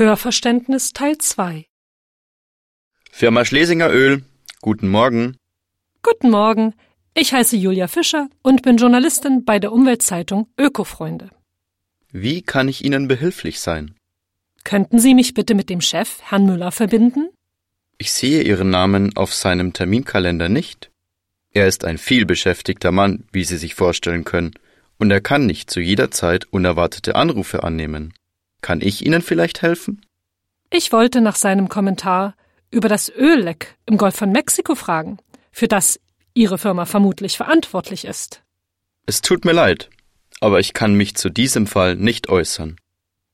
Hörverständnis Teil 2 Firma Schlesinger Öl, guten Morgen. Guten Morgen, ich heiße Julia Fischer und bin Journalistin bei der Umweltzeitung Ökofreunde. Wie kann ich Ihnen behilflich sein? Könnten Sie mich bitte mit dem Chef, Herrn Müller, verbinden? Ich sehe Ihren Namen auf seinem Terminkalender nicht. Er ist ein vielbeschäftigter Mann, wie Sie sich vorstellen können, und er kann nicht zu jeder Zeit unerwartete Anrufe annehmen. Kann ich Ihnen vielleicht helfen? Ich wollte nach seinem Kommentar über das Ölleck im Golf von Mexiko fragen, für das Ihre Firma vermutlich verantwortlich ist. Es tut mir leid, aber ich kann mich zu diesem Fall nicht äußern.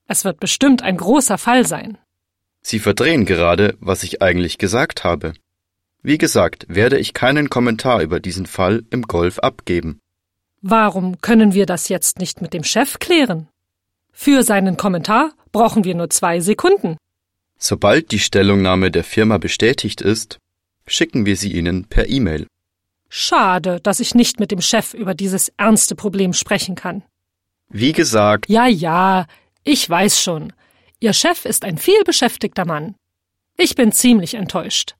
Es wird bestimmt ein großer Fall sein. Sie verdrehen gerade, was ich eigentlich gesagt habe. Wie gesagt, werde ich keinen Kommentar über diesen Fall im Golf abgeben. Warum können wir das jetzt nicht mit dem Chef klären? Für seinen Kommentar brauchen wir nur zwei Sekunden. Sobald die Stellungnahme der Firma bestätigt ist, schicken wir sie Ihnen per E-Mail. Schade, dass ich nicht mit dem Chef über dieses ernste Problem sprechen kann. Wie gesagt, Ja, ja, ich weiß schon. Ihr Chef ist ein vielbeschäftigter Mann. Ich bin ziemlich enttäuscht.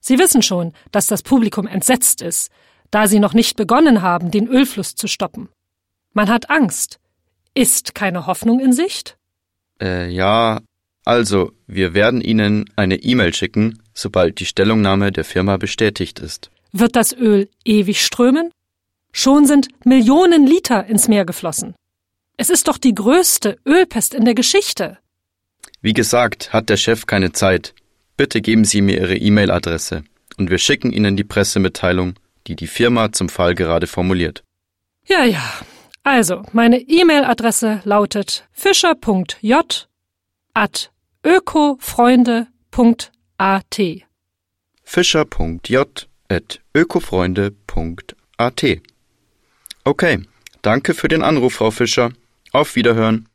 Sie wissen schon, dass das Publikum entsetzt ist, da Sie noch nicht begonnen haben, den Ölfluss zu stoppen. Man hat Angst. Ist keine Hoffnung in Sicht? äh, ja, also, wir werden Ihnen eine E-Mail schicken, sobald die Stellungnahme der Firma bestätigt ist. Wird das Öl ewig strömen? Schon sind Millionen Liter ins Meer geflossen. Es ist doch die größte Ölpest in der Geschichte. Wie gesagt, hat der Chef keine Zeit. Bitte geben Sie mir Ihre E-Mail-Adresse und wir schicken Ihnen die Pressemitteilung, die die Firma zum Fall gerade formuliert. Ja, ja. Also, meine E-Mail-Adresse lautet fischer.j at ökofreunde.at. fischer.j.ökofreunde.at Okay, danke für den Anruf, Frau Fischer. Auf Wiederhören.